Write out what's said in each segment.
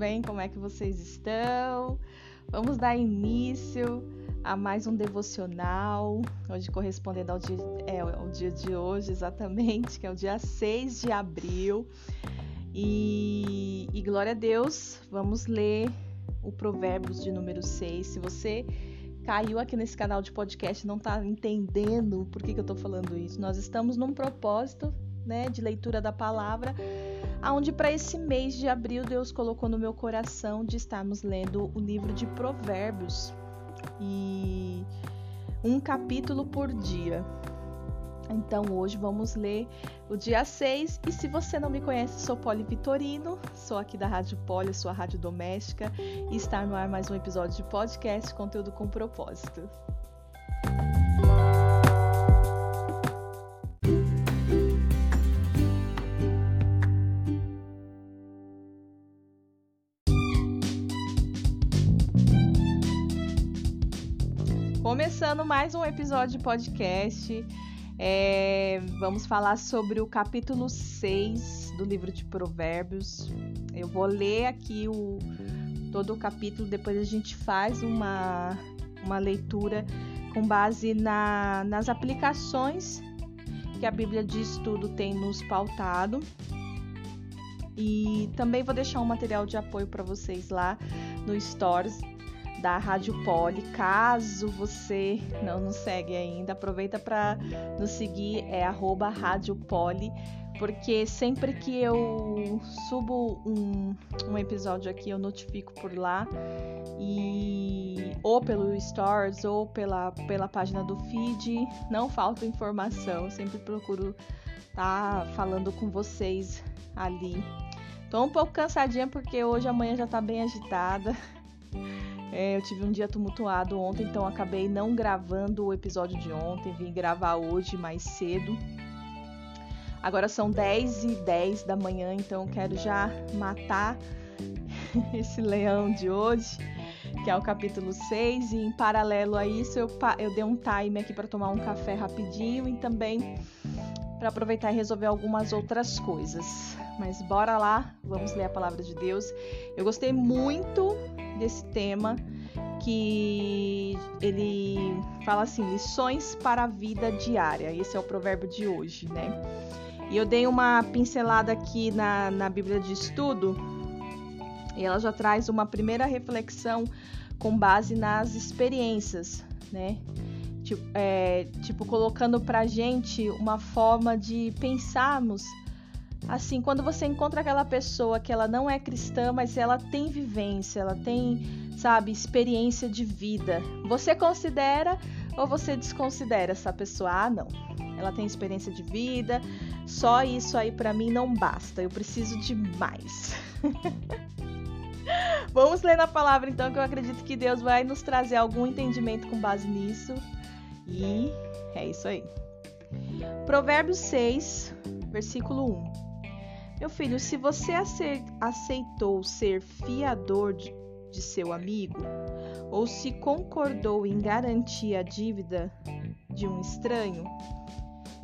bem? Como é que vocês estão? Vamos dar início a mais um devocional, hoje correspondendo ao dia, é, ao dia de hoje, exatamente, que é o dia 6 de abril. E, e glória a Deus, vamos ler o Provérbios de número 6. Se você caiu aqui nesse canal de podcast e não está entendendo por que, que eu estou falando isso, nós estamos num propósito né, de leitura da palavra aonde para esse mês de abril Deus colocou no meu coração de estarmos lendo o livro de Provérbios e um capítulo por dia. Então hoje vamos ler o dia 6 e se você não me conhece, sou Poli Vitorino, sou aqui da Rádio Poli, sua rádio doméstica e está no ar mais um episódio de podcast Conteúdo com Propósito. Começando mais um episódio de podcast, é, vamos falar sobre o capítulo 6 do livro de Provérbios. Eu vou ler aqui o, todo o capítulo, depois a gente faz uma, uma leitura com base na, nas aplicações que a Bíblia de Estudo tem nos pautado. E também vou deixar um material de apoio para vocês lá no Stories da Rádio Poli. Caso você não nos segue ainda, aproveita para nos seguir, é arroba Rádio Poli, porque sempre que eu subo um, um episódio aqui, eu notifico por lá, e ou pelo Stories ou pela, pela página do feed, não falta informação, sempre procuro estar tá falando com vocês ali. Tô um pouco cansadinha porque hoje a manhã já tá bem agitada. É, eu tive um dia tumultuado ontem, então acabei não gravando o episódio de ontem, vim gravar hoje mais cedo. Agora são 10 e 10 da manhã, então quero já matar esse leão de hoje, que é o capítulo 6. E em paralelo a isso, eu, eu dei um time aqui para tomar um café rapidinho e também para aproveitar e resolver algumas outras coisas. Mas bora lá, vamos ler a palavra de Deus. Eu gostei muito desse tema que ele fala assim: lições para a vida diária. Esse é o provérbio de hoje, né? E eu dei uma pincelada aqui na, na Bíblia de Estudo e ela já traz uma primeira reflexão com base nas experiências, né? Tipo, é, tipo colocando pra gente uma forma de pensarmos assim, quando você encontra aquela pessoa que ela não é cristã, mas ela tem vivência, ela tem, sabe, experiência de vida, você considera ou você desconsidera essa pessoa? Ah, não. Ela tem experiência de vida, só isso aí para mim não basta. Eu preciso de mais. Vamos ler na palavra então, que eu acredito que Deus vai nos trazer algum entendimento com base nisso. E é isso aí. Provérbios 6, versículo 1. Meu filho, se você aceitou ser fiador de, seu amigo, ou se concordou em garantir a dívida de um estranho,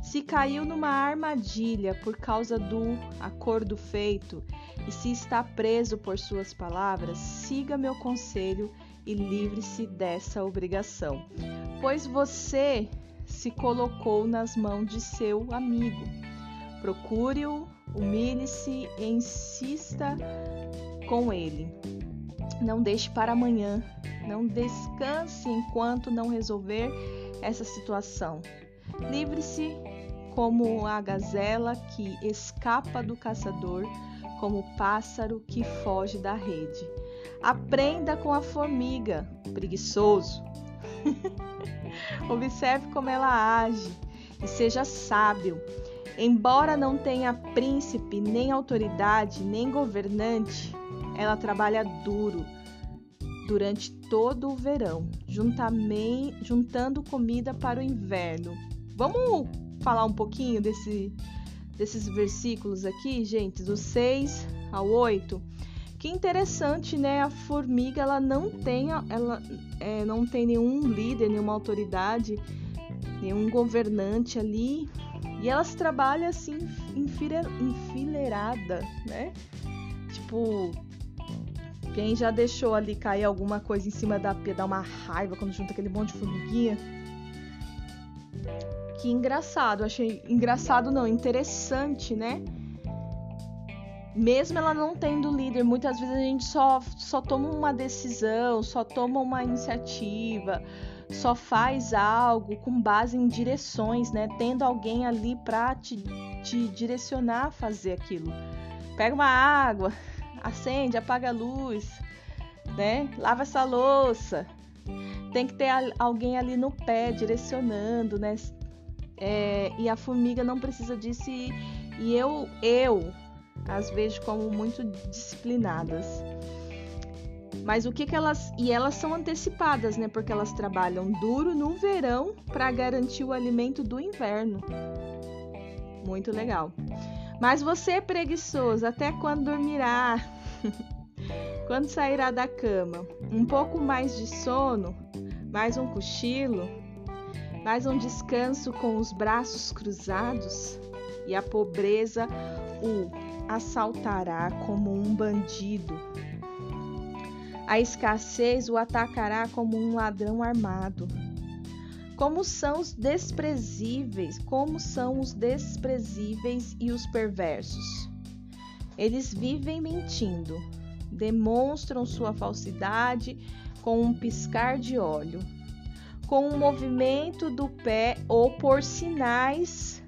se caiu numa armadilha por causa do acordo feito e se está preso por suas palavras, siga meu conselho e livre-se dessa obrigação, pois você se colocou nas mãos de seu amigo. Procure-o Humilhe-se e insista com ele. Não deixe para amanhã. Não descanse enquanto não resolver essa situação. Livre-se como a gazela que escapa do caçador, como o pássaro que foge da rede. Aprenda com a formiga, preguiçoso. Observe como ela age e seja sábio. Embora não tenha príncipe, nem autoridade, nem governante, ela trabalha duro durante todo o verão, juntando comida para o inverno. Vamos falar um pouquinho desse, desses versículos aqui, gente, do 6 ao 8. Que interessante, né? A formiga ela não tem, ela, é, não tem nenhum líder, nenhuma autoridade, nenhum governante ali e elas trabalham assim, enfileirada, né? Tipo, Quem já deixou ali cair alguma coisa em cima da pia, dá uma raiva quando junta aquele monte de formiguinha. Que engraçado, achei engraçado não, interessante, né? Mesmo ela não tendo líder, muitas vezes a gente só, só toma uma decisão, só toma uma iniciativa, só faz algo com base em direções, né? Tendo alguém ali para te, te direcionar a fazer aquilo. Pega uma água, acende, apaga a luz, né? Lava essa louça. Tem que ter alguém ali no pé direcionando, né? É, e a formiga não precisa disso e, e eu, eu as vejo como muito disciplinadas. Mas o que, que elas. E elas são antecipadas, né? Porque elas trabalham duro no verão para garantir o alimento do inverno. Muito legal. Mas você preguiçoso, até quando dormirá? quando sairá da cama? Um pouco mais de sono? Mais um cochilo? Mais um descanso com os braços cruzados? E a pobreza o assaltará como um bandido. A escassez o atacará como um ladrão armado. Como são os desprezíveis, como são os desprezíveis e os perversos. Eles vivem mentindo, demonstram sua falsidade com um piscar de olho, com um movimento do pé ou por sinais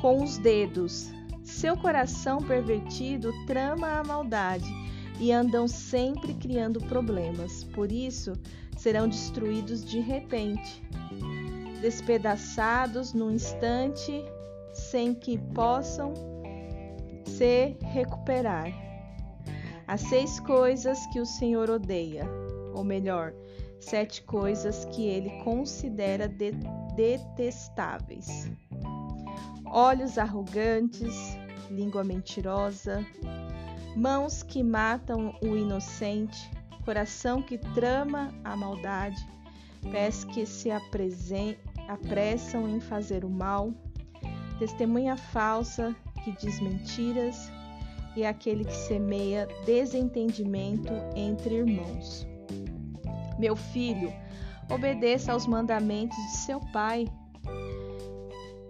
com os dedos. Seu coração pervertido trama a maldade e andam sempre criando problemas. Por isso, serão destruídos de repente despedaçados num instante sem que possam se recuperar. As seis coisas que o Senhor odeia, ou melhor, sete coisas que ele considera de detestáveis: olhos arrogantes, língua mentirosa, mãos que matam o inocente, coração que trama a maldade, pés que se apressam em fazer o mal, testemunha falsa que diz mentiras e aquele que semeia desentendimento entre irmãos. Meu filho, obedeça aos mandamentos de seu pai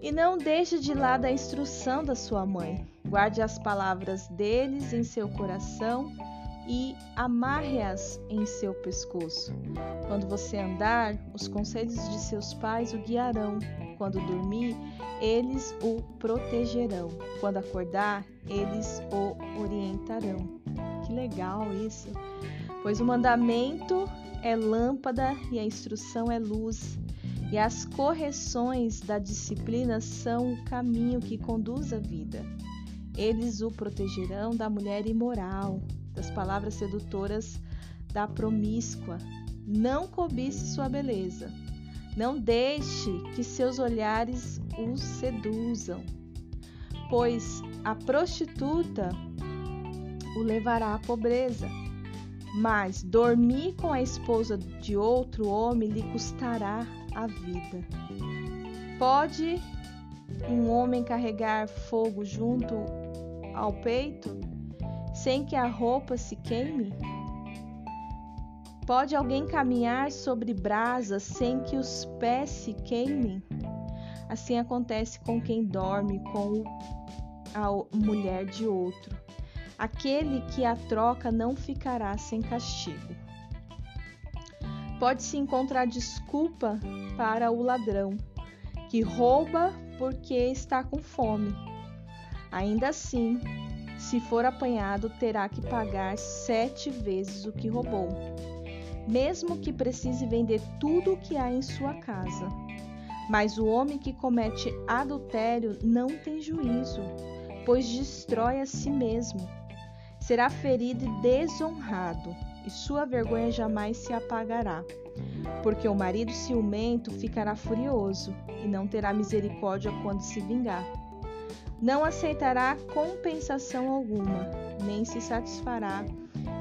e não deixe de lado a instrução da sua mãe. Guarde as palavras deles em seu coração e amarre-as em seu pescoço. Quando você andar, os conselhos de seus pais o guiarão. Quando dormir, eles o protegerão. Quando acordar, eles o orientarão. Que legal isso! Pois o mandamento é lâmpada e a instrução é luz. E as correções da disciplina são o caminho que conduz à vida. Eles o protegerão da mulher imoral, das palavras sedutoras da promíscua. Não cobice sua beleza. Não deixe que seus olhares o seduzam, pois a prostituta o levará à pobreza. Mas dormir com a esposa de outro homem lhe custará a vida. Pode um homem carregar fogo junto ao peito? sem que a roupa se queime? Pode alguém caminhar sobre brasas sem que os pés se queimem? Assim acontece com quem dorme com a mulher de outro. Aquele que a troca não ficará sem castigo. Pode-se encontrar desculpa para o ladrão, que rouba porque está com fome. Ainda assim, se for apanhado, terá que pagar sete vezes o que roubou, mesmo que precise vender tudo o que há em sua casa. Mas o homem que comete adultério não tem juízo, pois destrói a si mesmo. Será ferido e desonrado, e sua vergonha jamais se apagará. Porque o marido ciumento ficará furioso e não terá misericórdia quando se vingar não aceitará compensação alguma, nem se satisfará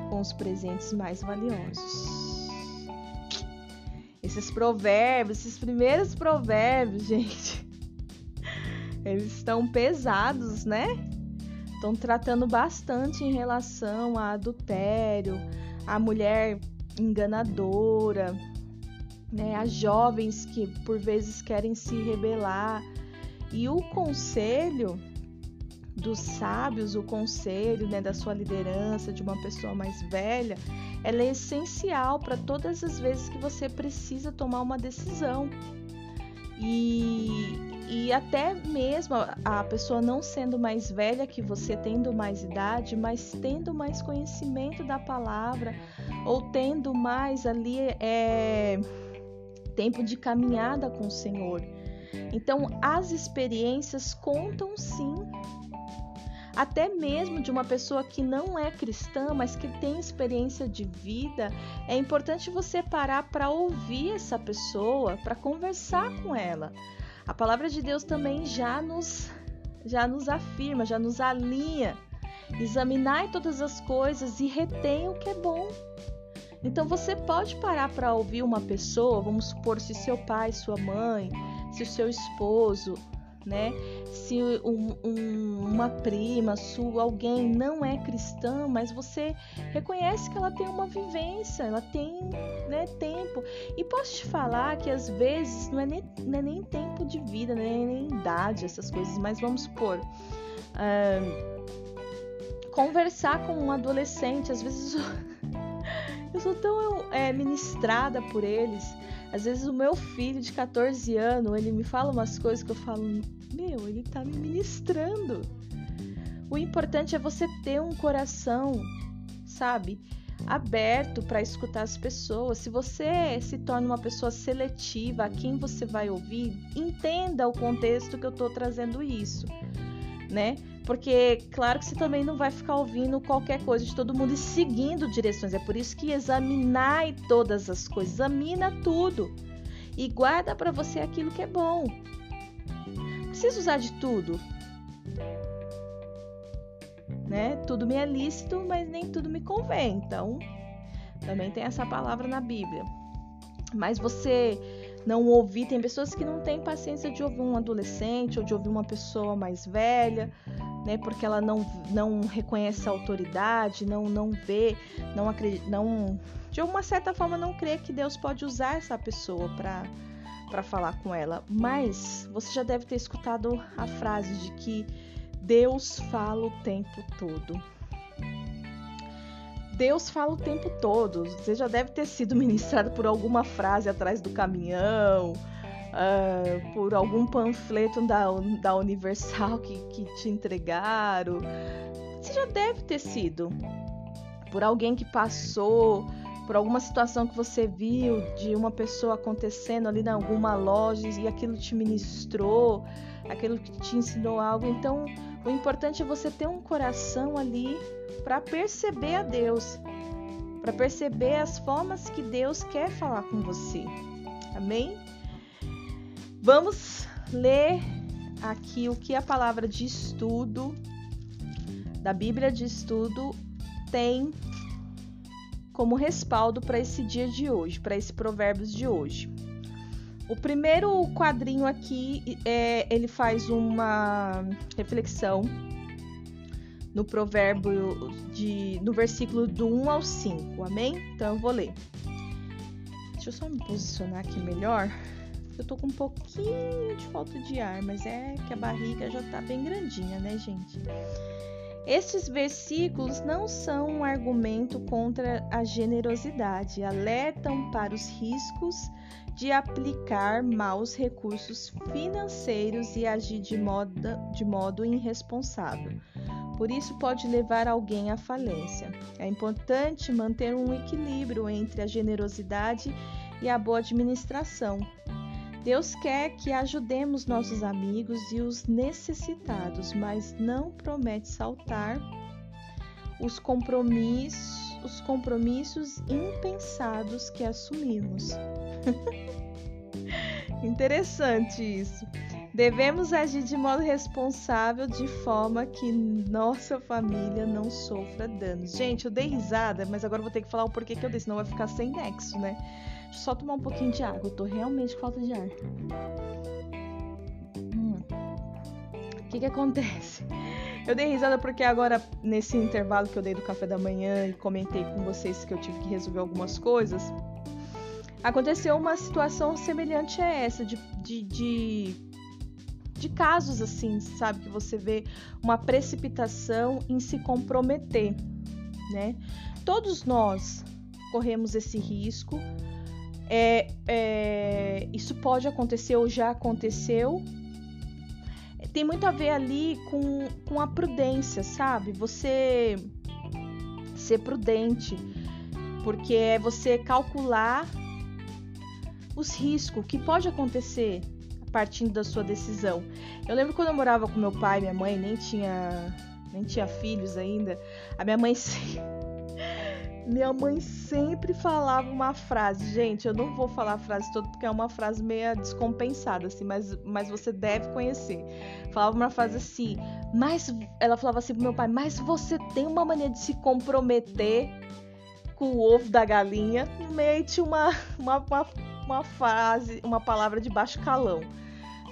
com os presentes mais valiosos. Esses provérbios, esses primeiros provérbios, gente, eles estão pesados, né? Estão tratando bastante em relação a adultério, a mulher enganadora, né? As jovens que por vezes querem se rebelar. E o conselho dos sábios, o conselho né, da sua liderança, de uma pessoa mais velha, ela é essencial para todas as vezes que você precisa tomar uma decisão. E, e até mesmo a pessoa não sendo mais velha que você, tendo mais idade, mas tendo mais conhecimento da palavra, ou tendo mais ali é, tempo de caminhada com o Senhor. Então, as experiências contam sim até mesmo de uma pessoa que não é cristã, mas que tem experiência de vida, é importante você parar para ouvir essa pessoa, para conversar com ela. A palavra de Deus também já nos já nos afirma, já nos alinha. Examinai todas as coisas e retém o que é bom. Então você pode parar para ouvir uma pessoa, vamos supor se seu pai, sua mãe, se o seu esposo, né? Se um, um, uma prima sua, alguém não é cristã, mas você reconhece que ela tem uma vivência, ela tem né, tempo. E posso te falar que às vezes não é nem, não é nem tempo de vida, nem, nem idade, essas coisas, mas vamos supor. Uh, conversar com um adolescente, às vezes eu sou tão é, ministrada por eles às vezes o meu filho de 14 anos, ele me fala umas coisas que eu falo, meu, ele tá me ministrando. O importante é você ter um coração, sabe, aberto para escutar as pessoas. Se você se torna uma pessoa seletiva a quem você vai ouvir, entenda o contexto que eu tô trazendo isso, né? Porque, claro que você também não vai ficar ouvindo qualquer coisa de todo mundo e seguindo direções. É por isso que examinai todas as coisas, examina tudo e guarda para você aquilo que é bom. Precisa usar de tudo. Né? Tudo me é lícito, mas nem tudo me convém. Então, também tem essa palavra na Bíblia. Mas você não ouvir, tem pessoas que não têm paciência de ouvir um adolescente ou de ouvir uma pessoa mais velha né? Porque ela não, não reconhece a autoridade, não, não vê, não acredita, não, de alguma certa forma não crê que Deus pode usar essa pessoa para para falar com ela. Mas você já deve ter escutado a frase de que Deus fala o tempo todo. Deus fala o tempo todo. Você já deve ter sido ministrado por alguma frase atrás do caminhão, uh, por algum panfleto da, da Universal que, que te entregaram. Você já deve ter sido. Por alguém que passou, por alguma situação que você viu de uma pessoa acontecendo ali em alguma loja e aquilo te ministrou, aquilo que te ensinou algo. Então, o importante é você ter um coração ali para perceber a Deus, para perceber as formas que Deus quer falar com você. Amém? Vamos ler aqui o que a palavra de estudo da Bíblia de estudo tem como respaldo para esse dia de hoje, para esse provérbios de hoje. O primeiro quadrinho aqui é, ele faz uma reflexão no provérbio de no versículo do 1 ao 5, amém? Então eu vou ler. Deixa eu só me posicionar aqui melhor eu tô com um pouquinho de falta de ar, mas é que a barriga já tá bem grandinha, né, gente? Estes versículos não são um argumento contra a generosidade, alertam para os riscos de aplicar maus recursos financeiros e agir de modo, de modo irresponsável. Por isso, pode levar alguém à falência. É importante manter um equilíbrio entre a generosidade e a boa administração, Deus quer que ajudemos nossos amigos e os necessitados, mas não promete saltar os compromissos, os compromissos impensados que assumimos. Interessante isso. Devemos agir de modo responsável, de forma que nossa família não sofra danos. Gente, eu dei risada, mas agora vou ter que falar o porquê que eu dei, senão vai ficar sem nexo, né? só tomar um pouquinho de água. Eu tô realmente com falta de ar. Hum. O que que acontece? Eu dei risada porque agora, nesse intervalo que eu dei do café da manhã e comentei com vocês que eu tive que resolver algumas coisas, aconteceu uma situação semelhante a essa, de, de, de, de casos assim, sabe? Que você vê uma precipitação em se comprometer, né? Todos nós corremos esse risco. É, é, isso pode acontecer ou já aconteceu. Tem muito a ver ali com, com a prudência, sabe? Você ser prudente, porque é você calcular os riscos que pode acontecer partindo da sua decisão. Eu lembro quando eu morava com meu pai e minha mãe, nem tinha nem tinha filhos ainda. A minha mãe minha mãe sempre falava uma frase, gente, eu não vou falar a frase toda porque é uma frase meio descompensada assim, mas, mas você deve conhecer. Falava uma frase assim, mas ela falava assim pro meu pai, mas você tem uma mania de se comprometer com o ovo da galinha. Tinha uma, uma, uma uma frase, uma palavra de baixo calão.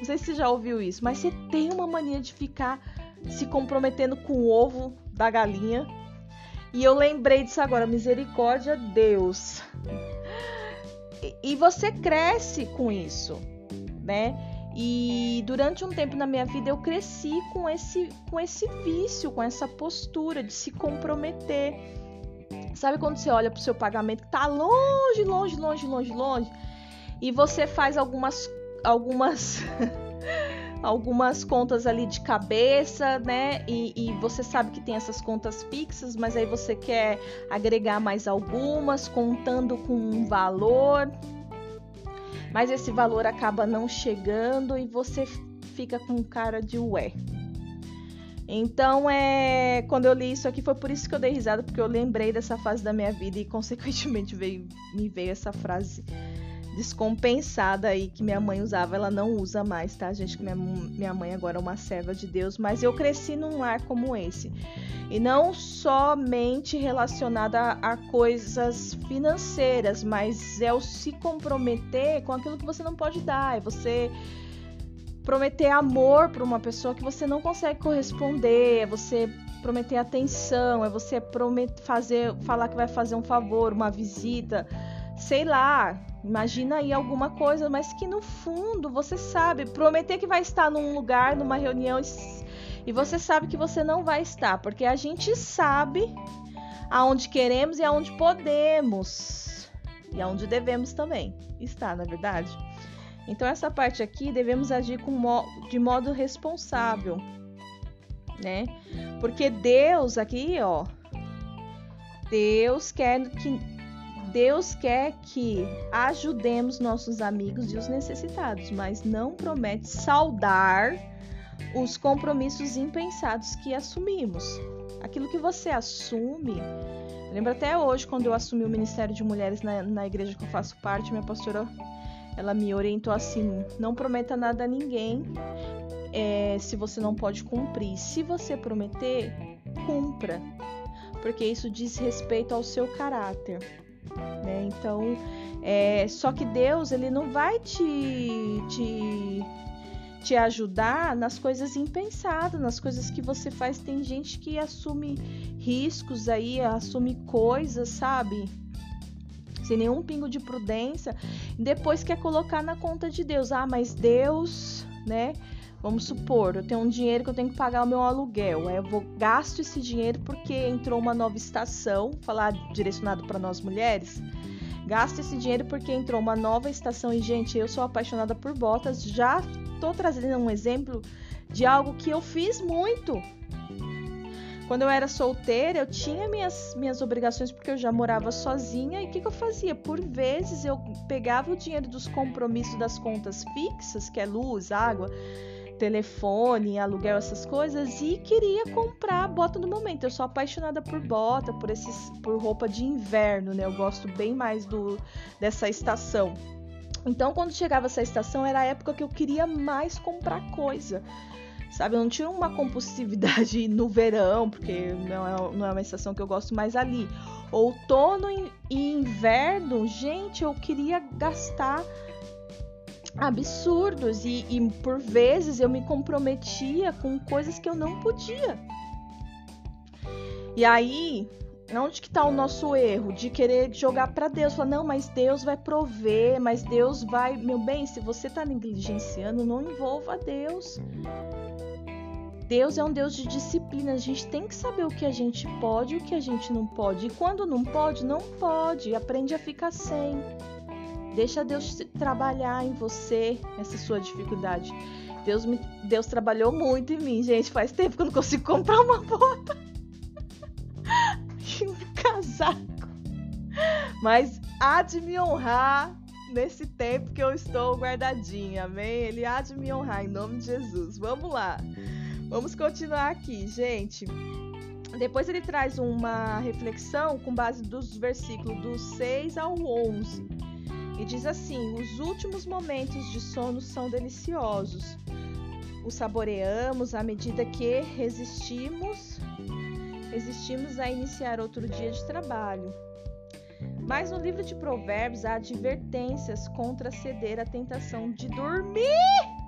Não sei se você já ouviu isso, mas você tem uma mania de ficar se comprometendo com o ovo da galinha. E eu lembrei disso agora, misericórdia Deus. E, e você cresce com isso, né? E durante um tempo na minha vida eu cresci com esse, com esse vício, com essa postura de se comprometer. Sabe quando você olha para o seu pagamento que tá longe, longe, longe, longe, longe? e você faz algumas algumas algumas contas ali de cabeça, né? E, e, você sabe que tem essas contas fixas, mas aí você quer agregar mais algumas, contando com um valor, mas esse valor acaba não chegando e você fica com cara de ué. Então, é, quando eu li isso aqui, foi por isso que eu dei risada, porque eu lembrei dessa fase da minha vida e, consequentemente, veio, me veio essa frase descompensada aí que minha mãe usava, ela não usa mais, tá, gente? Que minha, minha mãe agora é uma serva de Deus, mas eu cresci num lar como esse. E não somente relacionada a, a coisas financeiras, mas é o se comprometer com aquilo que você não pode dar, é você prometer amor para uma pessoa que você não consegue corresponder, é você prometer atenção, é você prometer fazer, falar que vai fazer um favor, uma visita, sei lá, Imagina aí alguma coisa, mas que no fundo você sabe, prometer que vai estar num lugar, numa reunião e você sabe que você não vai estar, porque a gente sabe aonde queremos e aonde podemos e aonde devemos também estar, na é verdade. Então essa parte aqui devemos agir mo de modo responsável, né? Porque Deus aqui, ó, Deus quer que Deus quer que ajudemos nossos amigos e os necessitados, mas não promete saldar os compromissos impensados que assumimos. Aquilo que você assume. Lembro até hoje, quando eu assumi o Ministério de Mulheres na, na igreja que eu faço parte, minha pastora ela me orientou assim: não prometa nada a ninguém é, se você não pode cumprir. Se você prometer, cumpra, porque isso diz respeito ao seu caráter né? Então, é, só que Deus ele não vai te, te te ajudar nas coisas impensadas, nas coisas que você faz. Tem gente que assume riscos aí, assume coisas, sabe? Sem nenhum pingo de prudência, depois quer colocar na conta de Deus. Ah, mas Deus, né? Vamos supor, eu tenho um dinheiro que eu tenho que pagar o meu aluguel. Aí eu vou gasto esse dinheiro porque entrou uma nova estação, falar direcionado para nós mulheres. Gasto esse dinheiro porque entrou uma nova estação e gente, eu sou apaixonada por botas. Já tô trazendo um exemplo de algo que eu fiz muito. Quando eu era solteira, eu tinha minhas, minhas obrigações porque eu já morava sozinha. E o que, que eu fazia? Por vezes eu pegava o dinheiro dos compromissos das contas fixas, que é luz, água, telefone, aluguel, essas coisas, e queria comprar bota no momento. Eu sou apaixonada por bota, por esses, por roupa de inverno, né? Eu gosto bem mais do dessa estação. Então, quando chegava essa estação, era a época que eu queria mais comprar coisa. Sabe, eu não tinha uma compulsividade no verão, porque não é, não é uma estação que eu gosto mais ali. Outono e inverno, gente, eu queria gastar absurdos e, e, por vezes eu me comprometia com coisas que eu não podia, E aí, onde que tá o nosso erro? De querer jogar para Deus. Falar, não, mas Deus vai prover, mas Deus vai. Meu bem, se você tá negligenciando, não envolva Deus. Deus é um Deus de disciplina. A gente tem que saber o que a gente pode e o que a gente não pode. E quando não pode, não pode. Aprende a ficar sem. Deixa Deus trabalhar em você essa sua dificuldade. Deus, me, Deus trabalhou muito em mim, gente. Faz tempo que eu não consigo comprar uma bota e um casaco. Mas há de me honrar nesse tempo que eu estou guardadinha, amém? Ele há de me honrar em nome de Jesus. Vamos lá. Vamos continuar aqui, gente. Depois ele traz uma reflexão com base dos versículos do 6 ao 11. E diz assim: Os últimos momentos de sono são deliciosos. Os saboreamos à medida que resistimos, resistimos a iniciar outro dia de trabalho. Mas no livro de Provérbios há advertências contra ceder à tentação de dormir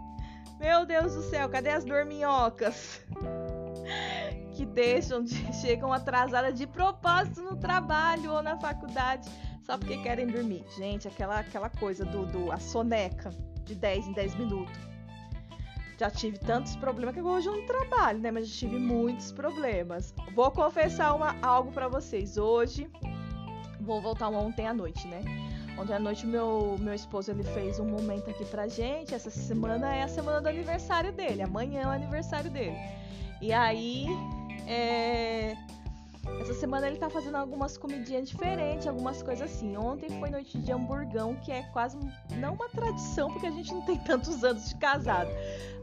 meu Deus do céu, cadê as dorminhocas? que deixam de chegam atrasadas de propósito no trabalho ou na faculdade só porque querem dormir. Gente, aquela aquela coisa do, do a soneca de 10 em 10 minutos. Já tive tantos problemas que hoje eu não trabalho, né? Mas já tive muitos problemas. Vou confessar uma, algo para vocês. Hoje vou voltar ontem à noite, né? Ontem à noite meu, meu esposo ele fez um momento aqui pra gente. Essa semana é a semana do aniversário dele. Amanhã é o aniversário dele. E aí, é... essa semana ele tá fazendo algumas comidinhas diferentes, algumas coisas assim. Ontem foi noite de hamburgão, que é quase não uma tradição, porque a gente não tem tantos anos de casado.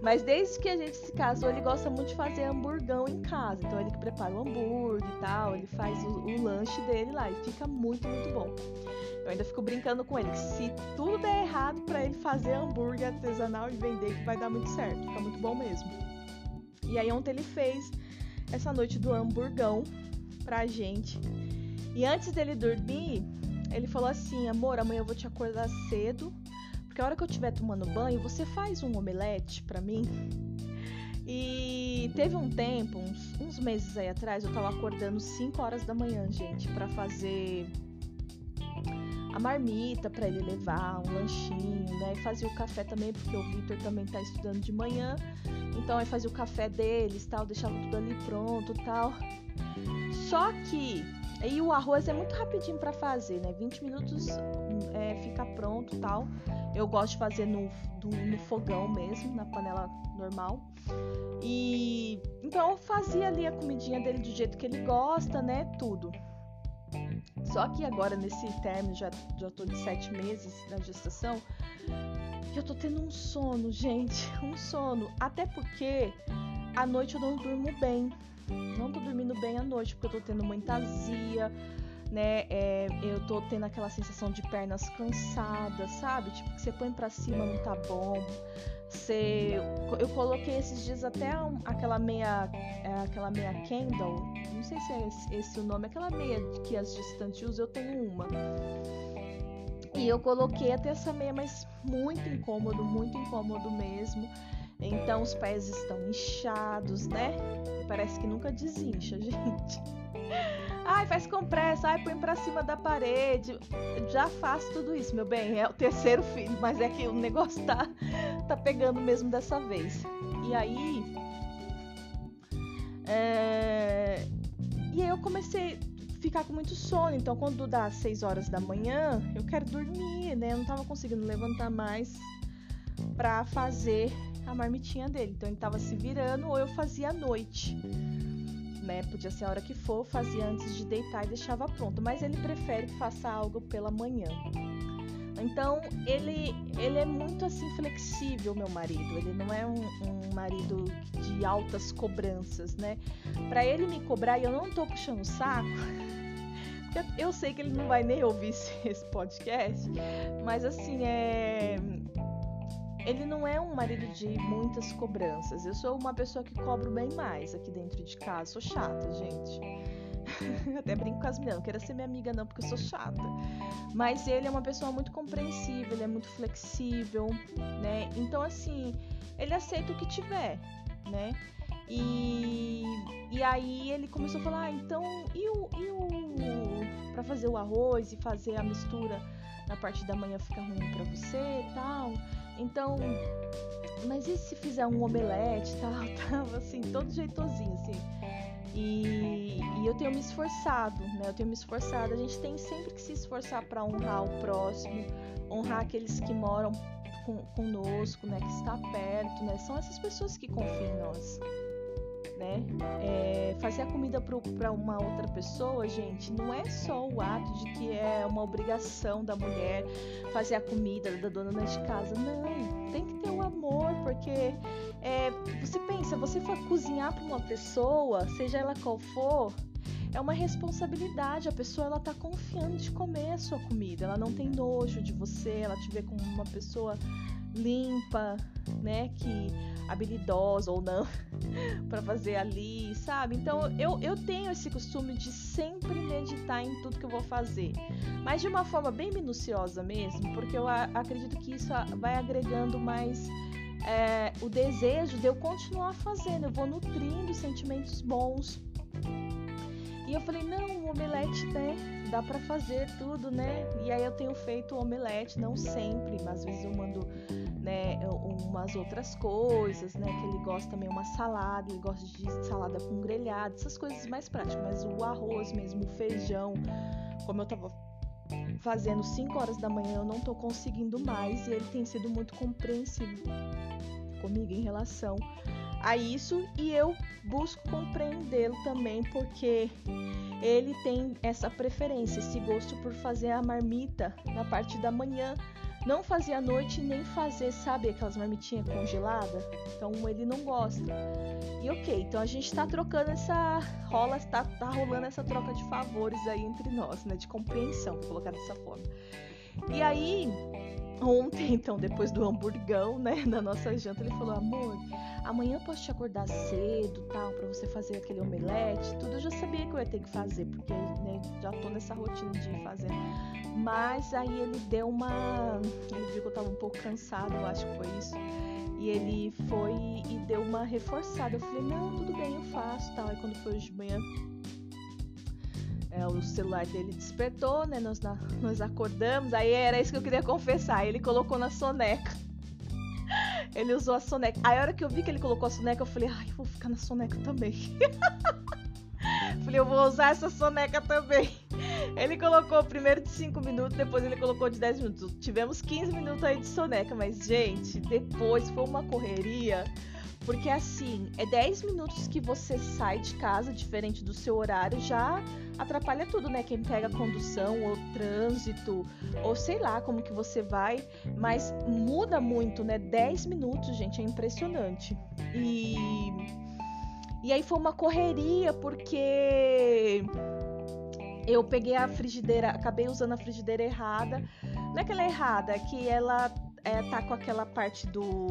Mas desde que a gente se casou, ele gosta muito de fazer hamburgão em casa. Então ele que prepara o hambúrguer e tal, ele faz o, o lanche dele lá e fica muito, muito bom. Eu ainda fico brincando com ele que se tudo der errado para ele fazer hambúrguer artesanal e vender, que vai dar muito certo, fica muito bom mesmo. E aí ontem ele fez essa noite do hamburgão pra gente. E antes dele dormir, ele falou assim: "Amor, amanhã eu vou te acordar cedo, porque a hora que eu estiver tomando banho, você faz um omelete para mim?" E teve um tempo, uns, uns, meses aí atrás, eu tava acordando 5 horas da manhã, gente, para fazer a marmita para ele levar, um lanchinho, né? E fazia o café também, porque o Victor também tá estudando de manhã. Então aí fazia o café deles, tal, deixava tudo ali pronto, tal. Só que aí o arroz é muito rapidinho para fazer, né? 20 minutos é, fica pronto, tal. Eu gosto de fazer no, do, no fogão mesmo, na panela normal. E então eu fazia ali a comidinha dele do jeito que ele gosta, né? Tudo. Só que agora, nesse término, já, já tô de sete meses na gestação, eu tô tendo um sono, gente, um sono. Até porque à noite eu não durmo bem. Não tô dormindo bem à noite, porque eu tô tendo muita azia, né? É, eu tô tendo aquela sensação de pernas cansadas, sabe? Tipo, que você põe pra cima não tá bom. Você, eu coloquei esses dias até aquela meia, é, aquela meia candle, não sei se é esse, esse, o nome, aquela meia que as gestantes usam, eu tenho uma. E eu coloquei até essa meia, mas muito incômodo, muito incômodo mesmo. Então os pés estão inchados, né? Parece que nunca desincha, gente. Ai, faz compressa, ai, põe pra cima da parede. Já faço tudo isso, meu bem. É o terceiro filho, mas é que o negócio tá, tá pegando mesmo dessa vez. E aí. É... E aí eu comecei a ficar com muito sono. Então, quando dá 6 horas da manhã, eu quero dormir, né? Eu não tava conseguindo levantar mais pra fazer a marmitinha dele. Então, ele tava se virando ou eu fazia à noite né? Podia ser a hora que for, fazia antes de deitar e deixava pronto. Mas ele prefere que faça algo pela manhã. Então ele, ele é muito assim flexível, meu marido. Ele não é um, um marido de altas cobranças, né? Para ele me cobrar e eu não tô puxando o saco. Eu sei que ele não vai nem ouvir esse podcast, mas assim é ele não é um marido de muitas cobranças. Eu sou uma pessoa que cobro bem mais aqui dentro de casa. Sou chata, gente. Até brinco com as meninas, não quero ser minha amiga não, porque eu sou chata. Mas ele é uma pessoa muito compreensível, ele é muito flexível, né? Então assim, ele aceita o que tiver, né? E, e E aí ele começou a falar, ah, então, e o, e o para fazer o arroz e fazer a mistura na parte da manhã fica ruim para você e tal. Então, mas e se fizer um omelete e tal? Tava assim, todo jeitosinho, assim. E, e, eu tenho me esforçado, né? Eu tenho me esforçado. A gente tem sempre que se esforçar para honrar o próximo, honrar aqueles que moram com, conosco, né? Que está perto, né? São essas pessoas que confiam em nós né? É, fazer a comida para uma outra pessoa, gente, não é só o ato de que é uma obrigação da mulher fazer a comida da dona de casa, não. Tem que ter o um amor, porque é, você pensa, você for cozinhar para uma pessoa, seja ela qual for, é uma responsabilidade. A pessoa ela tá confiando de comer a sua comida. Ela não tem nojo de você, ela te vê como uma pessoa limpa, né, que habilidosa ou não para fazer ali, sabe? Então eu, eu tenho esse costume de sempre meditar em tudo que eu vou fazer, mas de uma forma bem minuciosa mesmo, porque eu acredito que isso vai agregando mais é, o desejo de eu continuar fazendo, eu vou nutrindo sentimentos bons. E eu falei, não, o omelete, né? Dá para fazer tudo, né? E aí eu tenho feito omelete, não sempre, mas às vezes eu mando né, umas outras coisas, né, que ele gosta também uma salada, ele gosta de salada com grelhado, essas coisas mais práticas, mas o arroz mesmo, o feijão, como eu tava fazendo 5 horas da manhã, eu não tô conseguindo mais e ele tem sido muito compreensivo comigo em relação a isso e eu busco compreendê-lo também porque ele tem essa preferência, esse gosto por fazer a marmita na parte da manhã não fazer à noite nem fazer, sabe, aquelas marmitinhas congeladas. Então ele não gosta. E ok, então a gente tá trocando essa. rola, tá, tá rolando essa troca de favores aí entre nós, né? De compreensão, vou colocar dessa forma. E aí, ontem, então, depois do hamburgão, né, da nossa janta, ele falou: amor, amanhã eu posso te acordar cedo, tal, para você fazer aquele omelete, tudo. Eu já sabia que eu ia ter que fazer, porque né, já tô nessa rotina de fazer. Mas aí ele deu uma. Ele viu que eu tava um pouco cansado, eu acho que foi isso. E ele foi e deu uma reforçada. Eu falei: não, tudo bem, eu faço, tal. Aí quando foi hoje de manhã, é, o celular dele despertou, né? Nós, nós acordamos, aí era isso que eu queria confessar. Ele colocou na soneca. ele usou a soneca. Aí a hora que eu vi que ele colocou a soneca, eu falei, ai, vou ficar na soneca também. falei, eu vou usar essa soneca também. Ele colocou primeiro de 5 minutos, depois ele colocou de 10 minutos. Tivemos 15 minutos aí de soneca, mas, gente, depois foi uma correria. Porque assim, é 10 minutos que você sai de casa, diferente do seu horário, já atrapalha tudo, né? Quem pega condução ou trânsito, ou sei lá como que você vai, mas muda muito, né? 10 minutos, gente, é impressionante. E e aí foi uma correria porque eu peguei a frigideira, acabei usando a frigideira errada. Não é que ela é errada, é que ela é, tá com aquela parte do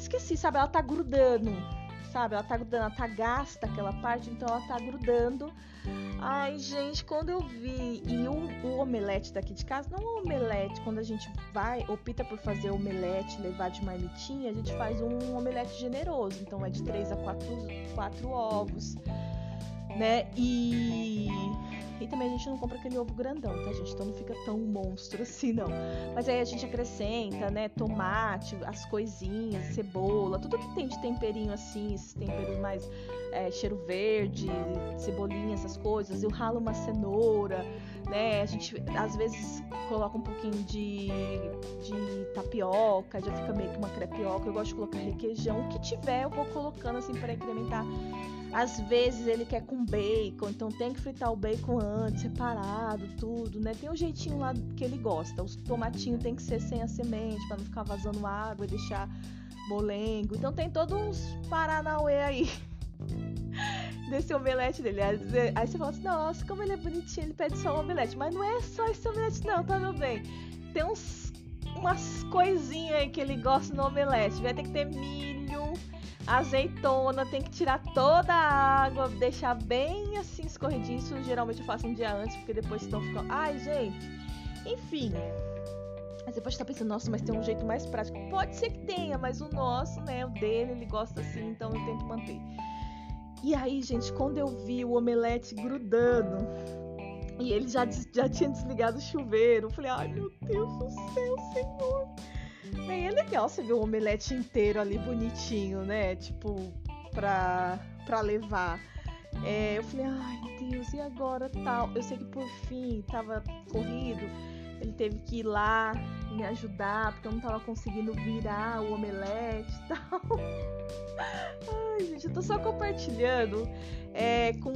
Esqueci, sabe? Ela tá grudando, sabe? Ela tá grudando, ela tá gasta aquela parte, então ela tá grudando. Ai, gente, quando eu vi. E o, o omelete daqui de casa, não é um omelete, quando a gente vai, opta por fazer omelete, levar de marmitinha, a gente faz um omelete generoso. Então é de 3 a 4, 4 ovos, né? E e também a gente não compra aquele ovo grandão, tá, gente? Então não fica tão monstro assim, não. Mas aí a gente acrescenta, né, tomate, as coisinhas, cebola, tudo que tem de temperinho assim, esses temperos mais é, cheiro verde, cebolinha, essas coisas. Eu ralo uma cenoura, né? A gente às vezes coloca um pouquinho de, de tapioca, já fica meio que uma crepioca. Eu gosto de colocar requeijão. O que tiver, eu vou colocando assim para incrementar às vezes ele quer com bacon, então tem que fritar o bacon antes, separado, tudo, né? Tem um jeitinho lá que ele gosta. Os tomatinhos tem que ser sem a semente, para não ficar vazando água e deixar molengo. Então tem todos uns paranauê aí. Desse omelete dele. Aí você fala assim, nossa, como ele é bonitinho, ele pede só um omelete. Mas não é só esse omelete, não, tá meu bem? Tem uns umas coisinhas aí que ele gosta no omelete. Vai ter que ter milho azeitona, tem que tirar toda a água, deixar bem assim escorrediço. Geralmente eu faço um dia antes, porque depois estão ficando. Ai, gente. Enfim. Aí você pode estar pensando, nossa, mas tem um jeito mais prático. Pode ser que tenha, mas o nosso, né? O dele, ele gosta assim, então eu tento manter. E aí, gente, quando eu vi o omelete grudando e ele já, já tinha desligado o chuveiro, eu falei, ai meu Deus do céu, Senhor. E é legal você ver o omelete inteiro ali bonitinho, né? Tipo, pra, pra levar. É, eu falei, ai Deus, e agora tal? Eu sei que por fim tava corrido, ele teve que ir lá me ajudar, porque eu não tava conseguindo virar o omelete e tal. Ai, gente, eu tô só compartilhando é, com.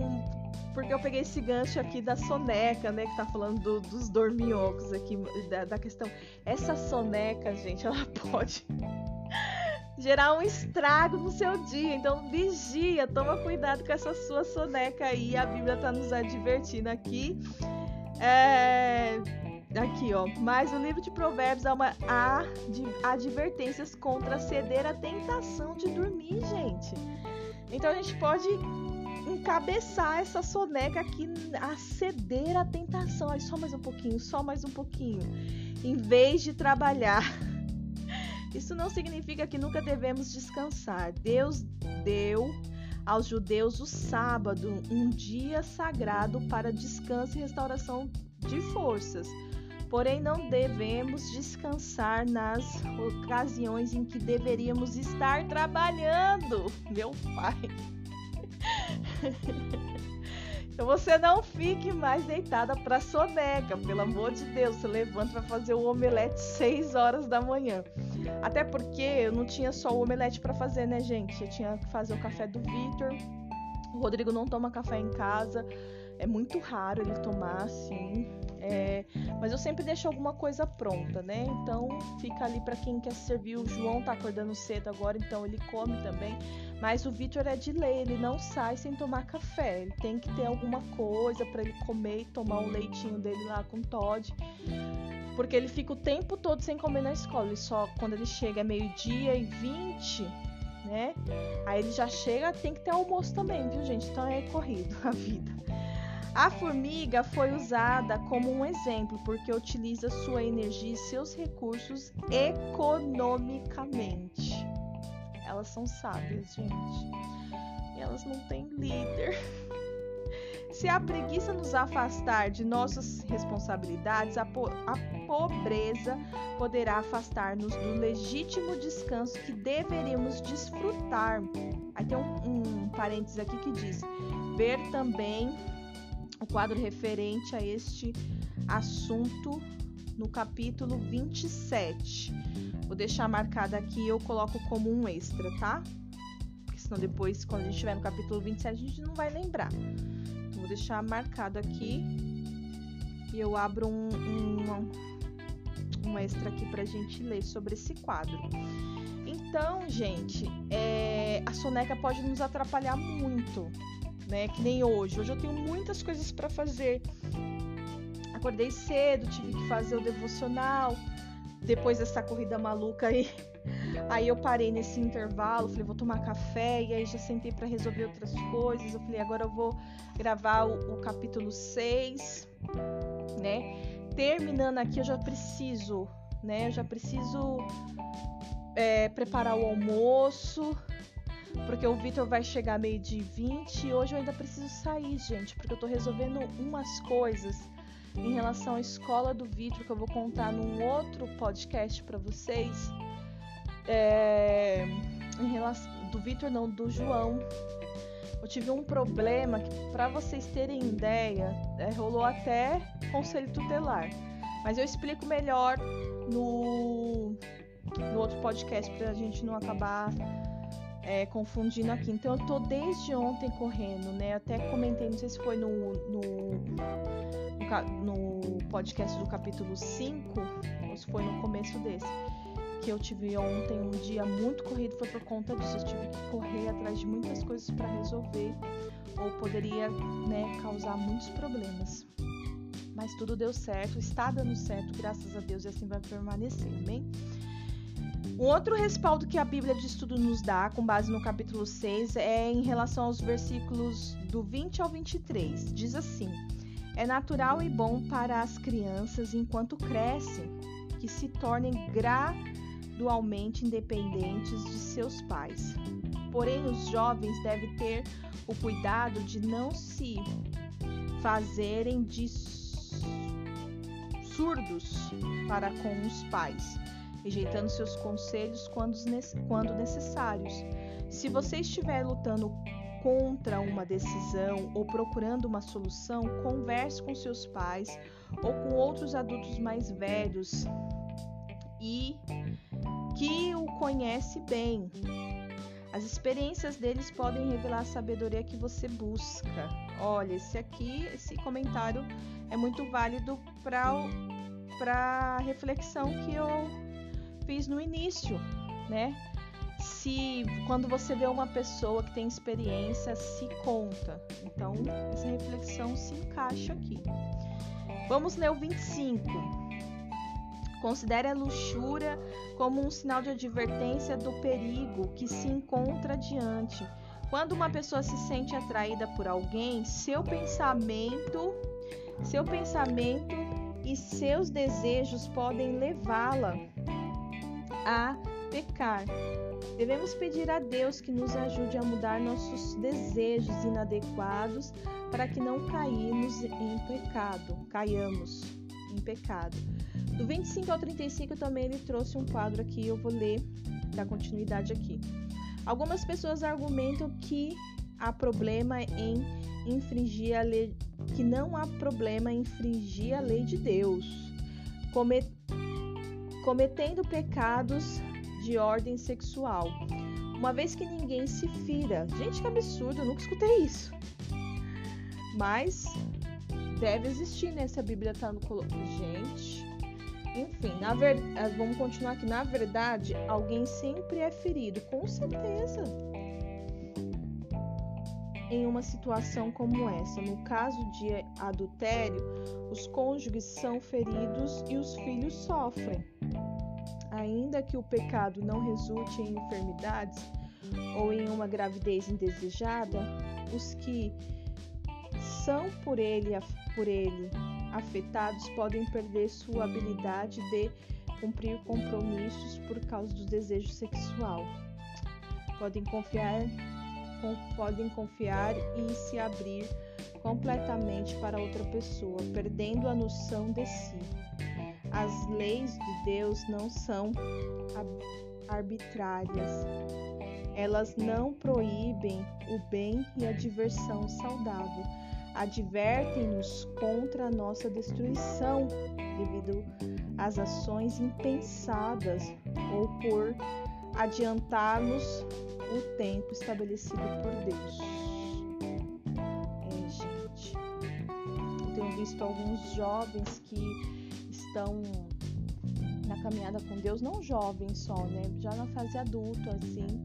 Porque eu peguei esse gancho aqui da soneca, né? Que tá falando do, dos dorminhocos aqui, da, da questão. Essa soneca, gente, ela pode gerar um estrago no seu dia. Então, vigia, toma cuidado com essa sua soneca aí. A Bíblia tá nos advertindo aqui. É Aqui, ó. Mas o livro de Provérbios há, uma, há advertências contra ceder à tentação de dormir, gente. Então a gente pode encabeçar essa soneca aqui a ceder à tentação. Aí, só mais um pouquinho, só mais um pouquinho. Em vez de trabalhar. Isso não significa que nunca devemos descansar. Deus deu aos judeus o sábado, um dia sagrado para descanso e restauração de forças. Porém, não devemos descansar nas ocasiões em que deveríamos estar trabalhando. Meu pai. Então você não fique mais deitada para soneca, pelo amor de Deus. Você levanta para fazer o omelete 6 horas da manhã. Até porque eu não tinha só o omelete para fazer, né, gente? Eu tinha que fazer o café do Victor. O Rodrigo não toma café em casa. É muito raro ele tomar assim. É, mas eu sempre deixo alguma coisa pronta, né? Então fica ali para quem quer servir. O João tá acordando cedo agora, então ele come também. Mas o Vitor é de lei, ele não sai sem tomar café. Ele tem que ter alguma coisa para ele comer e tomar o leitinho dele lá com Todd. Porque ele fica o tempo todo sem comer na escola. Ele só quando ele chega é meio-dia e 20, né? Aí ele já chega, tem que ter almoço também, viu, gente? Então é corrido a vida. A formiga foi usada como um exemplo porque utiliza sua energia e seus recursos economicamente. Elas são sábias, gente. E elas não têm líder. Se a preguiça nos afastar de nossas responsabilidades, a, po a pobreza poderá afastar-nos do legítimo descanso que deveríamos desfrutar. Aí tem um, um parênteses aqui que diz: ver também o quadro referente a este assunto no capítulo 27. Vou deixar marcado aqui, eu coloco como um extra, tá? Porque senão depois, quando a gente estiver no capítulo 27, a gente não vai lembrar. Então, vou deixar marcado aqui e eu abro um, um, um extra aqui pra gente ler sobre esse quadro. Então, gente, é, a soneca pode nos atrapalhar muito né? Que nem hoje. Hoje eu tenho muitas coisas para fazer. Acordei cedo, tive que fazer o devocional. Depois dessa corrida maluca aí, aí eu parei nesse intervalo, falei, vou tomar café, e aí já sentei para resolver outras coisas. Eu falei, agora eu vou gravar o, o capítulo 6, né? Terminando aqui, eu já preciso, né? Eu já preciso é, preparar o almoço, porque o Vitor vai chegar meio de 20 e hoje eu ainda preciso sair, gente, porque eu tô resolvendo umas coisas em relação à escola do Vitor que eu vou contar num outro podcast para vocês. É, em relação do Vitor não, do João. Eu tive um problema que, para vocês terem ideia, é, rolou até conselho tutelar. Mas eu explico melhor no, no outro podcast para a gente não acabar é, confundindo aqui. Então eu tô desde ontem correndo, né? Até comentei, não sei se foi no, no, no podcast do capítulo 5 ou se foi no começo desse. Que eu tive ontem um dia muito corrido, foi por conta disso. Eu tive que correr atrás de muitas coisas para resolver, ou poderia né, causar muitos problemas. Mas tudo deu certo, está dando certo, graças a Deus, e assim vai permanecer, amém? Um outro respaldo que a Bíblia de Estudo nos dá, com base no capítulo 6, é em relação aos versículos do 20 ao 23. Diz assim: É natural e bom para as crianças, enquanto crescem, que se tornem gradualmente independentes de seus pais, Porém, os jovens devem ter o cuidado de não se fazerem de surdos para com os pais, rejeitando seus conselhos quando, necessários. Se você estiver lutando contra uma decisão ou procurando uma solução, converse com seus pais ou com outros adultos mais velhos e que o conhece bem. As experiências deles podem revelar a sabedoria que você busca. Olha, esse aqui, esse comentário é muito válido para para reflexão que eu fiz no início, né? Se quando você vê uma pessoa que tem experiência, se conta. Então, essa reflexão se encaixa aqui. Vamos ler o 25. Considere a luxúria como um sinal de advertência do perigo que se encontra diante. Quando uma pessoa se sente atraída por alguém, seu pensamento, seu pensamento e seus desejos podem levá-la a pecar. Devemos pedir a Deus que nos ajude a mudar nossos desejos inadequados para que não caímos em pecado, caiamos em pecado. Do 25 ao 35 também ele trouxe um quadro aqui, eu vou ler da continuidade aqui. Algumas pessoas argumentam que há problema em infringir a lei, que não há problema em infringir a lei de Deus, comet, cometendo pecados de ordem sexual, uma vez que ninguém se fira. Gente, que absurdo, eu nunca escutei isso. Mas deve existir, né? Se a Bíblia tá no Gente. Enfim, na ver... Eh, vamos continuar aqui. Na verdade, alguém sempre é ferido, com certeza em uma situação como essa. No caso de adultério, os cônjuges são feridos e os filhos sofrem. Ainda que o pecado não resulte em enfermidades ou em uma gravidez indesejada, os que são por ele, por ele afetados podem perder sua habilidade de cumprir compromissos por causa do desejo sexual. Podem confiar podem confiar e se abrir completamente para outra pessoa, perdendo a noção de si. As leis de Deus não são arbitrárias. Elas não proíbem o bem e a diversão saudável. Advertem-nos contra a nossa destruição devido às ações impensadas ou por adiantar-nos o tempo estabelecido por Deus. É, gente. Eu tenho visto alguns jovens que estão na caminhada com Deus, não jovens só, né? Já na fase adulta, assim.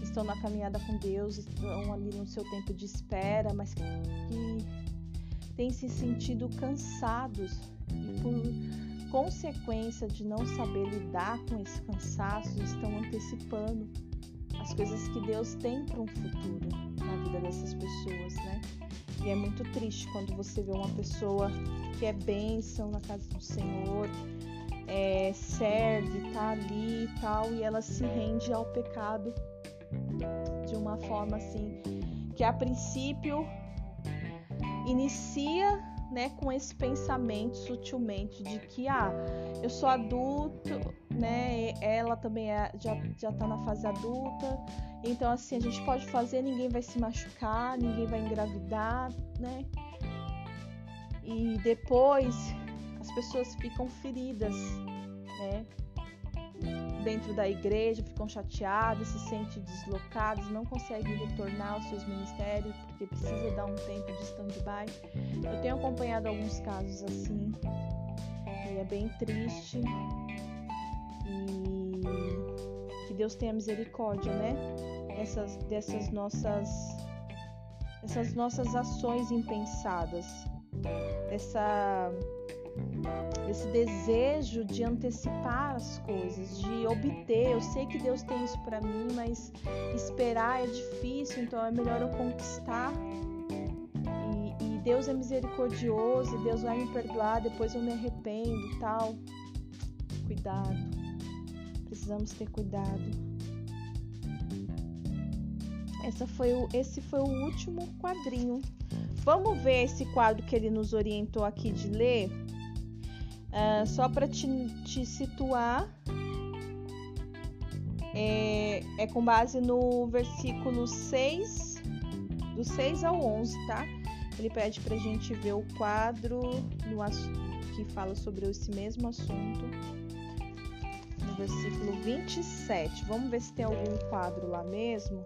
Estão na caminhada com Deus, estão ali no seu tempo de espera, mas que, que têm se sentido cansados e por consequência de não saber lidar com esse cansaço, estão antecipando as coisas que Deus tem para um futuro na vida dessas pessoas, né? E é muito triste quando você vê uma pessoa que é bênção na casa do Senhor, é, serve, tá ali e tal, e ela se rende ao pecado de uma forma assim que a princípio inicia né, com esse pensamento sutilmente de que ah, eu sou adulto, né? Ela também é, já, já tá na fase adulta. Então, assim, a gente pode fazer, ninguém vai se machucar, ninguém vai engravidar, né? E depois as pessoas ficam feridas, né? Dentro da igreja, ficam chateadas, se sentem deslocadas, não conseguem retornar aos seus ministérios porque precisa dar um tempo de stand-by. Eu tenho acompanhado alguns casos assim, e é bem triste e que Deus tenha misericórdia, né? Essas, dessas nossas essas nossas ações impensadas, essa esse desejo de antecipar as coisas, de obter. Eu sei que Deus tem isso para mim, mas esperar é difícil, então é melhor eu conquistar. E, Deus é misericordioso, Deus vai me perdoar, depois eu me arrependo, tal. Cuidado precisamos ter cuidado. Essa foi o, esse foi o último quadrinho. Vamos ver esse quadro que ele nos orientou aqui de ler. Uh, só para te, te, situar, é, é, com base no versículo 6, do 6 ao 11, tá? Ele pede para a gente ver o quadro no, que fala sobre esse mesmo assunto versículo 27. Vamos ver se tem algum quadro lá mesmo.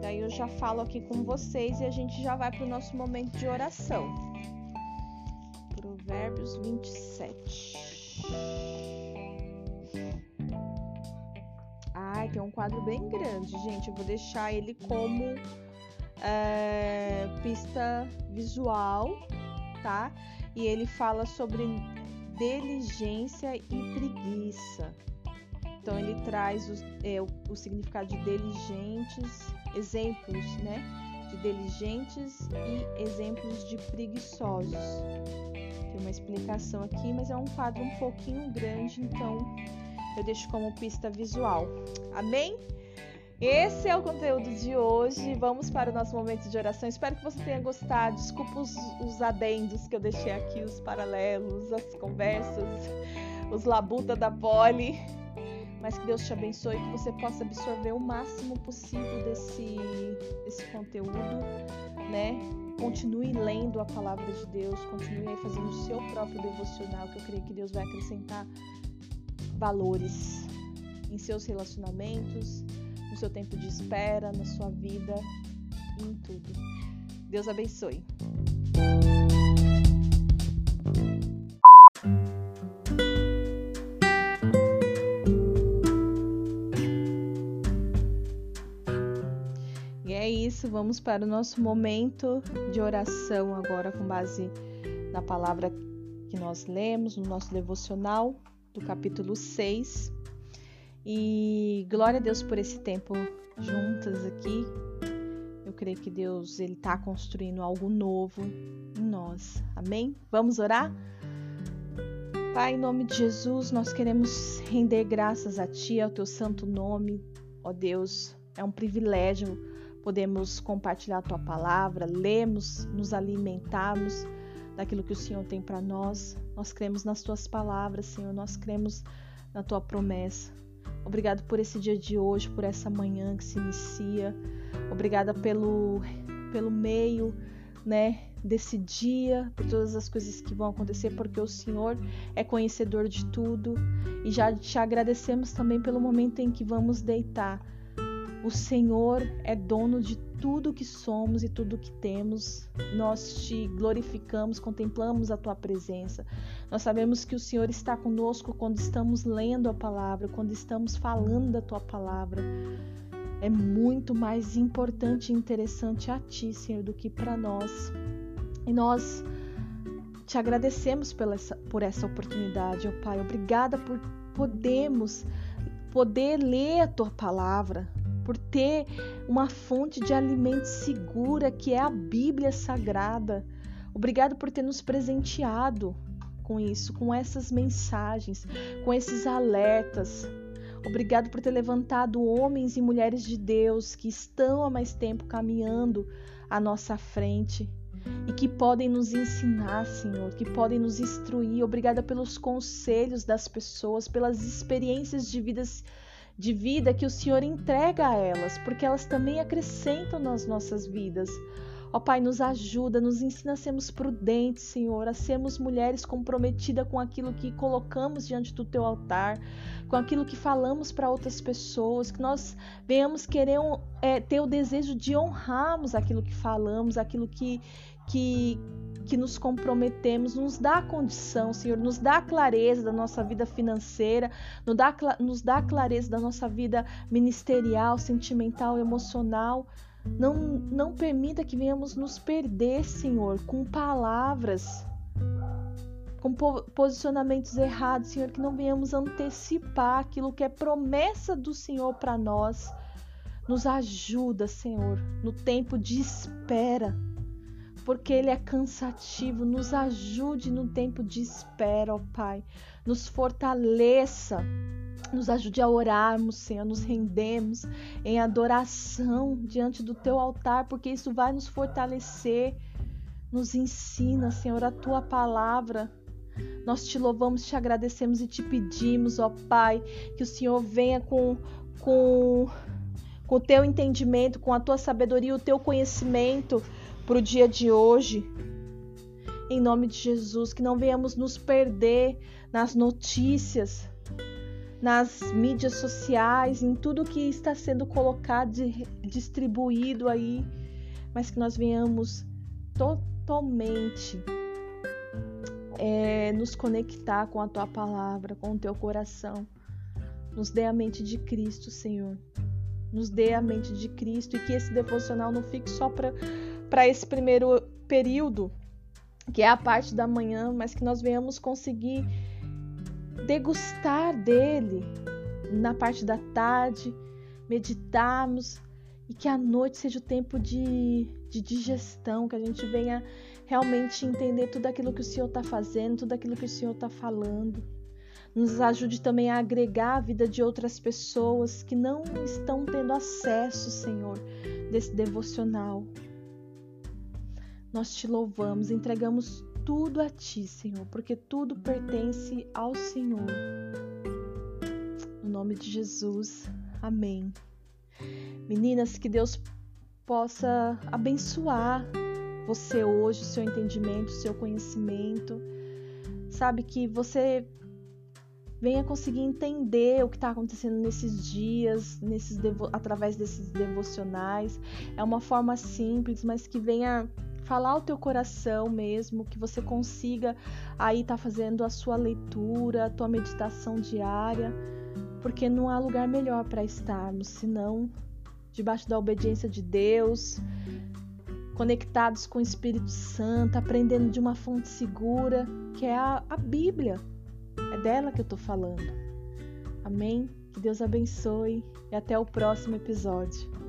Daí eu já falo aqui com vocês e a gente já vai para o nosso momento de oração. Provérbios 27. Ai, tem um quadro bem grande, gente. Eu vou deixar ele como é, pista visual, tá? E ele fala sobre diligência e preguiça. Então ele traz o, é, o, o significado de diligentes, exemplos, né? De diligentes e exemplos de preguiçosos. Tem uma explicação aqui, mas é um quadro um pouquinho grande, então eu deixo como pista visual. Amém? Esse é o conteúdo de hoje. Vamos para o nosso momento de oração. Espero que você tenha gostado. Desculpa os, os adendos que eu deixei aqui, os paralelos, as conversas, os labuta da poli. Mas que Deus te abençoe, que você possa absorver o máximo possível desse, desse conteúdo, né? Continue lendo a palavra de Deus, continue aí fazendo o seu próprio devocional, que eu creio que Deus vai acrescentar valores em seus relacionamentos, no seu tempo de espera, na sua vida, em tudo. Deus abençoe. Isso, vamos para o nosso momento de oração agora com base na palavra que nós lemos no nosso devocional do capítulo 6 e glória a Deus por esse tempo juntas aqui. Eu creio que Deus ele está construindo algo novo em nós. Amém? Vamos orar? Pai, em nome de Jesus, nós queremos render graças a Ti, ao Teu santo nome. Ó Deus, é um privilégio podemos compartilhar a Tua palavra, lemos, nos alimentarmos daquilo que o Senhor tem para nós. Nós cremos nas Tuas palavras, Senhor, nós cremos na Tua promessa. Obrigado por esse dia de hoje, por essa manhã que se inicia. Obrigada pelo, pelo meio, né, desse dia, por todas as coisas que vão acontecer, porque o Senhor é conhecedor de tudo. E já te agradecemos também pelo momento em que vamos deitar. O Senhor é dono de tudo que somos e tudo que temos. Nós te glorificamos, contemplamos a tua presença. Nós sabemos que o Senhor está conosco quando estamos lendo a palavra, quando estamos falando da tua palavra. É muito mais importante e interessante a ti, Senhor, do que para nós. E nós te agradecemos pela essa, por essa oportunidade, ó Pai. Obrigada por podermos poder ler a tua palavra, por ter uma fonte de alimento segura que é a Bíblia Sagrada. Obrigado por ter nos presenteado com isso, com essas mensagens, com esses alertas. Obrigado por ter levantado homens e mulheres de Deus que estão há mais tempo caminhando à nossa frente e que podem nos ensinar, Senhor, que podem nos instruir. Obrigada pelos conselhos das pessoas, pelas experiências de vidas de vida que o Senhor entrega a elas, porque elas também acrescentam nas nossas vidas. Ó Pai, nos ajuda, nos ensina a sermos prudentes, Senhor, a sermos mulheres comprometidas com aquilo que colocamos diante do teu altar, com aquilo que falamos para outras pessoas, que nós venhamos querer é, ter o desejo de honrarmos aquilo que falamos, aquilo que, que, que nos comprometemos, nos dá condição, Senhor, nos dá clareza da nossa vida financeira, nos dá, nos dá clareza da nossa vida ministerial, sentimental, emocional. Não, não permita que venhamos nos perder, Senhor, com palavras, com posicionamentos errados, Senhor, que não venhamos antecipar aquilo que é promessa do Senhor para nós. Nos ajuda, Senhor, no tempo de espera porque ele é cansativo. Nos ajude no tempo de espera, ó Pai. Nos fortaleça. Nos ajude a orarmos, Senhor, nos rendemos em adoração diante do teu altar, porque isso vai nos fortalecer. Nos ensina, Senhor, a tua palavra. Nós te louvamos, te agradecemos e te pedimos, ó Pai, que o Senhor venha com, com, com o teu entendimento, com a tua sabedoria, o teu conhecimento para o dia de hoje. Em nome de Jesus, que não venhamos nos perder nas notícias, nas mídias sociais, em tudo que está sendo colocado distribuído aí, mas que nós venhamos totalmente é, nos conectar com a tua palavra, com o teu coração. Nos dê a mente de Cristo, Senhor. Nos dê a mente de Cristo e que esse devocional não fique só para esse primeiro período, que é a parte da manhã, mas que nós venhamos conseguir degustar dele na parte da tarde, meditarmos e que a noite seja o tempo de, de digestão, que a gente venha realmente entender tudo aquilo que o Senhor está fazendo, tudo aquilo que o Senhor está falando. Nos ajude também a agregar a vida de outras pessoas que não estão tendo acesso, Senhor, desse devocional. Nós te louvamos, entregamos tudo a Ti, Senhor, porque tudo pertence ao Senhor. No nome de Jesus, amém. Meninas, que Deus possa abençoar você hoje, o seu entendimento, o seu conhecimento. Sabe que você venha conseguir entender o que está acontecendo nesses dias, nesses através desses devocionais. É uma forma simples, mas que venha falar o teu coração mesmo, que você consiga aí estar tá fazendo a sua leitura, a tua meditação diária, porque não há lugar melhor para estarmos senão debaixo da obediência de Deus, conectados com o Espírito Santo, aprendendo de uma fonte segura, que é a, a Bíblia. É dela que eu estou falando. Amém? Que Deus abençoe e até o próximo episódio.